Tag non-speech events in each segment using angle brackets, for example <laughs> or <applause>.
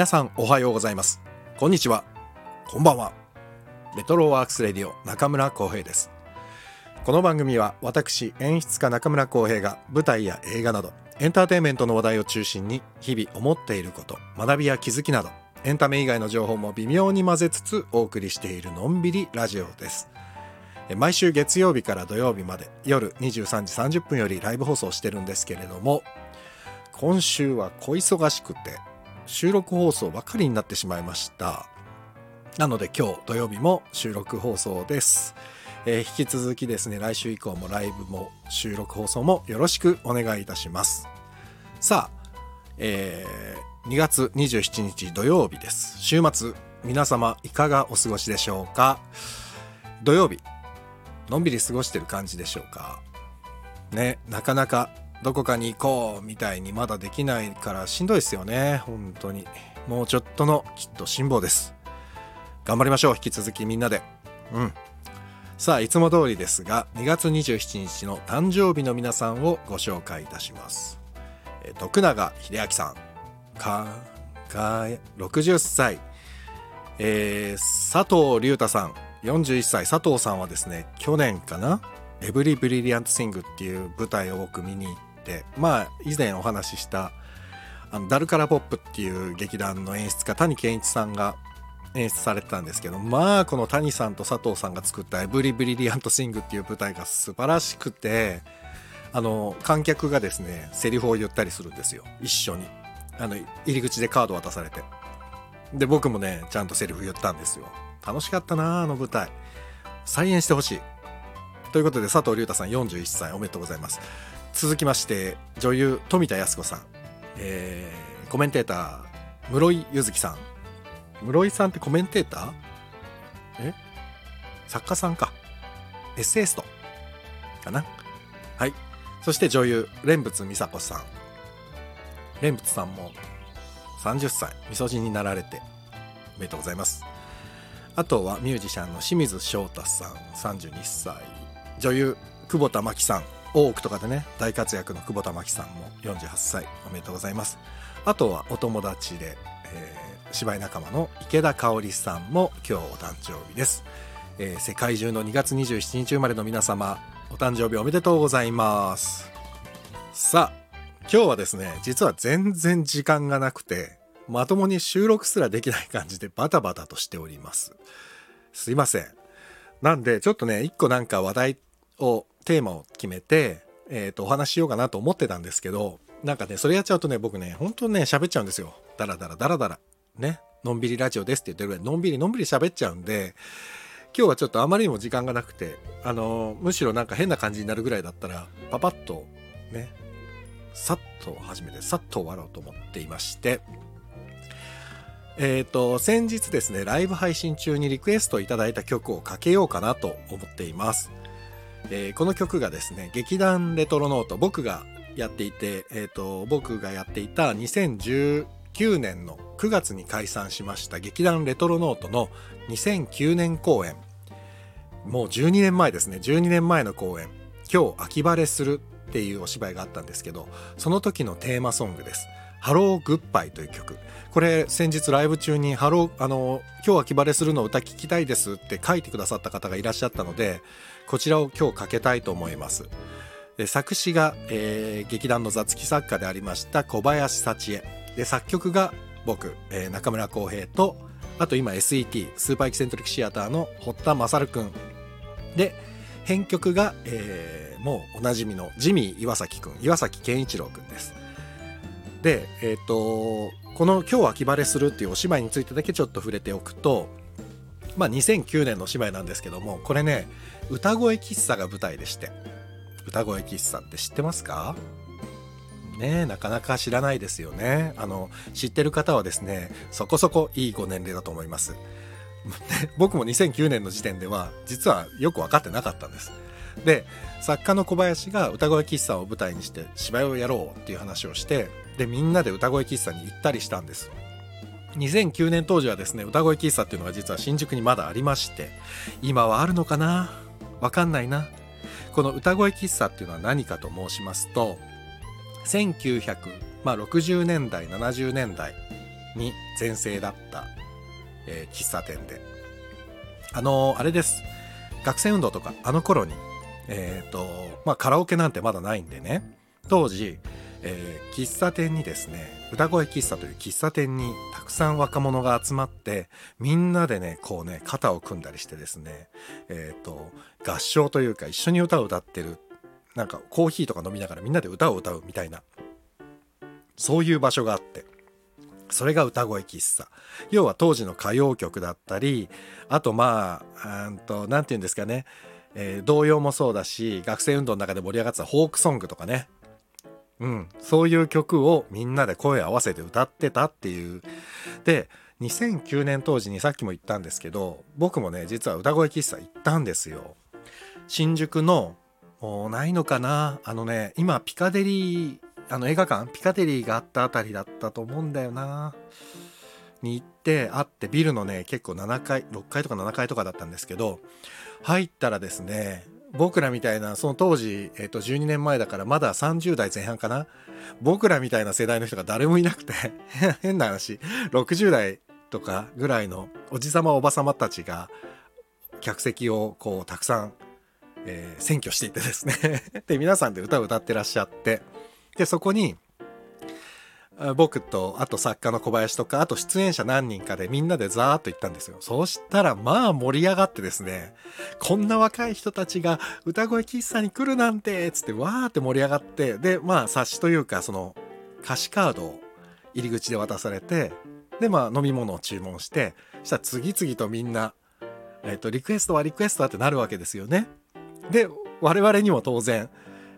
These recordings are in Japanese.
皆さんおはようございます。こんにちは。こんばんは。レトロワークスレディオ中村光平です。この番組は私演出家中村光平が舞台や映画などエンターテインメントの話題を中心に日々思っていること学びや気づきなどエンタメ以外の情報も微妙に混ぜつつお送りしているのんびりラジオです。毎週月曜日から土曜日まで夜23時30分よりライブ放送してるんですけれども今週は小忙しくて収録放送ばかりになってしまいました。なので今日土曜日も収録放送です、えー、引き続きですね来週以降もライブも収録放送もよろしくお願いいたします。さあ、えー、2月27日土曜日です。週末皆様いかがお過ごしでしょうか？土曜日のんびり過ごしてる感じでしょうか？ねなかなかどこかに行こうみたいにまだできないからしんどいですよね。本当に。もうちょっとのきっと辛抱です。頑張りましょう引き続きみんなで。うん。さあいつも通りですが2月27日の誕生日の皆さんをご紹介いたします。徳永英明さん。かか60歳、えー、佐藤隆太さん。41歳。佐藤さんはですね去年かな「エブリ・ブリリアント・シング」っていう舞台を僕見に行っててまあ以前お話ししたあのダルカラポップっていう劇団の演出家谷健一さんが演出されてたんですけどまあこの谷さんと佐藤さんが作った「エブリ・ブリリアント・シング」っていう舞台が素晴らしくてあの観客がですねセリフを言ったりするんですよ。一緒に。あの入り口でカード渡されて。で僕もねちゃんとセリフ言ったんですよ。楽しかったなあの舞台。再演してほしい。ということで佐藤隆太さん41歳おめでとうございます。続きまして女優富田靖子さん、えー、コメンテーター室井ゆずきさん。室井さんってコメンテーター？え？作家さんか。エッセイストかな？はい。そして女優蓮仏美佐子さん。蓮仏さんも30歳。みそじになられて。おめでとうございます。あとはミュージシャンの清水翔太さん。32歳。女優久保田真希さん。大奥とかでね大活躍の久保田真希さんも48歳おめでとうございますあとはお友達で、えー、芝居仲間の池田香織さんも今日お誕生日です、えー、世界中の2月27日生まれの皆様お誕生日おめでとうございますさあ今日はですね実は全然時間がなくてまともに収録すらできない感じでバタバタとしております。すいません。なんでちょっとね、一個なんか話題を、テーマを決めて、え、ー、と、お話ししようかなと思ってたんですけど、なんかね、それやっちゃうとね、僕ね、本当にね、喋っちゃうんですよ。ダラダラダラダラ。ね。のんびりラジオですって言ってるぐらい、のんびりのんびり喋っちゃうんで、今日はちょっとあまりにも時間がなくて、あのむしろなんか変な感じになるぐらいだったら、パパッとね、さっと始めて、さっと終わろうと思っていまして、えっ、ー、と、先日ですね、ライブ配信中にリクエストいただいた曲をかけようかなと思っています。えー、この曲がですね、劇団レトロノート、僕がやっていて、え、ー、と、僕がやっていた2019年の9月に解散しました劇団レトロノートの2009年公演。もう12年前ですね、12年前の公演。今日秋晴れするっていうお芝居があったんですけど、その時のテーマソングです。ハローグッバイという曲。これ先日ライブ中にハロー、あの、今日秋晴れするの歌聞きたいですって書いてくださった方がいらっしゃったので、こちらを今日かけたいと思います。作詞が、えー、劇団の座付き作家でありました小林幸恵。で、作曲が僕、えー、中村浩平と、あと今 SET、スーパーエキセントリックシアターの堀田勝くん。で、編曲が、えー、もうおなじみのジミー岩崎くん、岩崎健一郎くんです。で、えっ、ー、と、この「今日秋晴れする」っていうお芝居についてだけちょっと触れておくと、まあ、2009年のお芝居なんですけどもこれね歌声喫茶が舞台でして。歌声喫茶って知ってますか？ねなかなか知らないですよね。あの知ってる方はですねそこそこいいご年齢だと思います。僕も2009年の時点では実はよく分かってなかったんです。で作家の小林が歌声喫茶を舞台にして芝居をやろうっていう話をしてでみんなで歌声喫茶に行ったりしたんです。2009年当時はですね歌声喫茶っていうのが実は新宿にまだありまして今はあるのかな？わかんないな。この歌声喫茶っていうのは何かと申しますと1960年代70年代に全盛だった、えー喫茶店で。あのーあれです。学生運動とかあの頃にえっ、とまあカラオケなんてまだないんでね。当時、えー喫茶店にですね歌声喫茶という喫茶店にたくさん若者が集まってみんなでねこうね肩を組んだりしてですねえっ、と合唱というか一緒に歌を歌ってるなんかコーヒーとか飲みながらみんなで歌を歌うみたいなそういう場所があってそれが歌声喫茶。要は当時の歌謡曲だったりあとまあ何て言うんですかね、えー童謡もそうだし学生運動の中で盛り上がってたフォークソングとかねうん、そういう曲をみんなで声合わせて歌ってたっていう。で2009年当時にさっきも言ったんですけど僕もね実は歌声喫茶行ったんですよ。新宿のもうないのかな？あのね今ピカデリーあの映画館ピカデリーがあったあたりだったと思うんだよな。に行ってあってビルのね結構7階6階とか7階とかだったんですけど入ったらですね僕らみたいなその当時、えっと12年前だからまだ30代前半かな。僕らみたいな世代の人が誰もいなくて <laughs> 変な話。60代とかぐらいのおじさまおばさまたちが客席をこうたくさん、えー占拠していてですね。<laughs> で皆さんで歌を歌ってらっしゃって。でそこに僕とあと作家の小林とかあと出演者何人かでみんなでザーッと行ったんですよそうしたらまあ盛り上がってですねこんな若い人たちが歌声喫茶に来るなんてつってわーって盛り上がってでまあ冊子というかその歌詞カードを入り口で渡されてでまあ飲み物を注文してそしたら次々とみんな、えっとリクエストはリクエストはってなるわけですよね。で我々にも当然、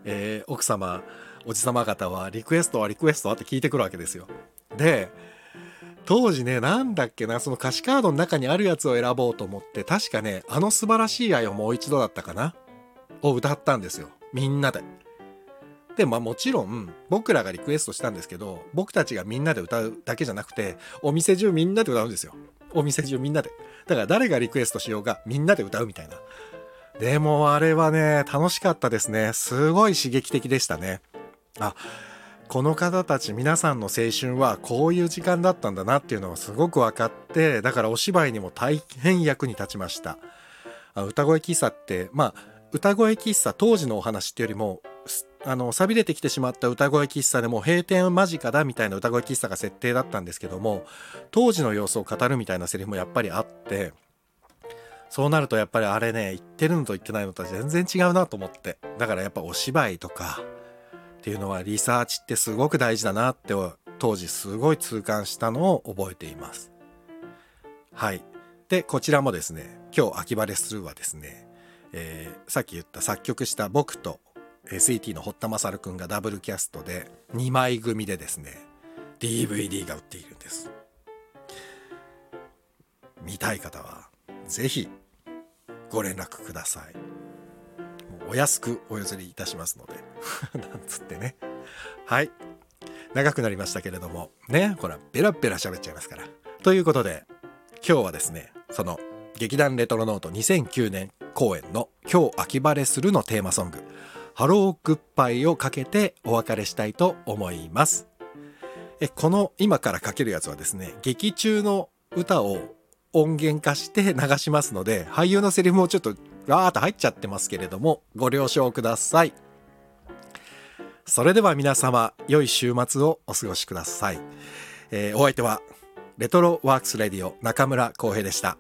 えー奥様おじさま方はリクエストはリクエストはって聞いてくるわけですよ。で当時ねなんだっけなその歌詞カードの中にあるやつを選ぼうと思って確かね「あの素晴らしい愛をもう一度」だったかなを歌ったんですよ。みんなで。でまあもちろん僕らがリクエストしたんですけど僕たちがみんなで歌うだけじゃなくてお店中みんなで歌うんですよ。お店中みんなで。だから誰がリクエストしようがみんなで歌うみたいな。でもあれはね楽しかったですね。すごい刺激的でしたね。あこの方たち皆さんの青春はこういう時間だったんだなっていうのがすごく分かってだからお芝居にも大変役に立ちました。歌声喫茶ってまあ歌声喫茶当時のお話っていうよりもあの寂れてきてしまった歌声喫茶でも閉店間近だみたいな歌声喫茶が設定だったんですけども当時の様子を語るみたいなセリフもやっぱりあってそうなるとやっぱりあれね言ってるのと言ってないのとは全然違うなと思って。だからやっぱお芝居とかっていうのはリサーチってすごく大事だなって当時すごい痛感したのを覚えています。はい。でこちらもですね今日秋晴れするはですね、えーさっき言った作曲した僕と SET の堀田勝くんがダブルキャストで2枚組でですね DVD が売っているんです。見たい方はぜひご連絡ください。お安くお譲りいたしますので。<laughs> なんつってね。はい。長くなりましたけれども。ね。ほらベラベラ喋っちゃいますから。ということで今日はですねその劇団レトロノート2009年公演の「今日秋晴れする」のテーマソング「ハローグッバイ」をかけてお別れしたいと思います。えこの今からかけるやつはですね劇中の歌を音源化して流しますので俳優のセリフもちょっとわーっと入っちゃってますけれどもご了承ください。それでは皆様良い週末をお過ごしください、えーお相手はレトロワークスレディオ中村航平でした。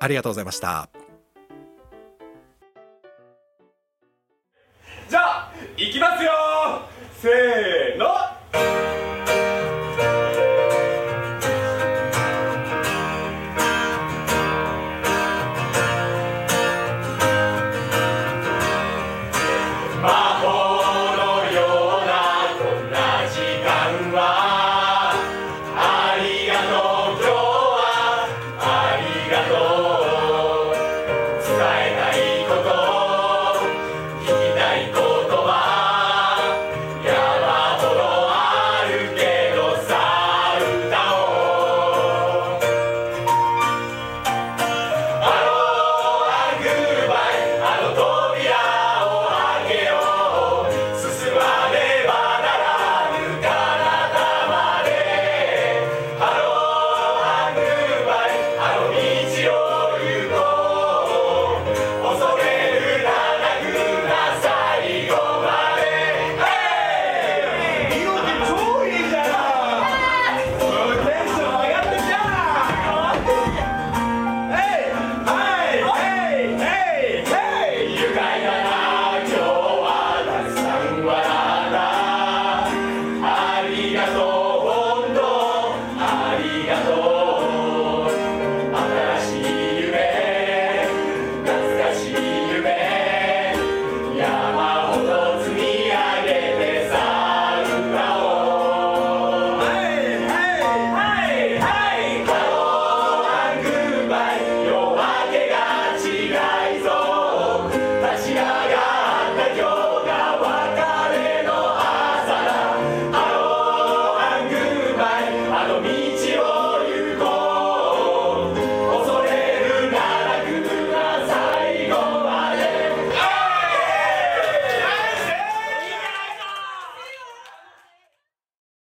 ありがとうございました。じゃあいきますよせーの。Yeah.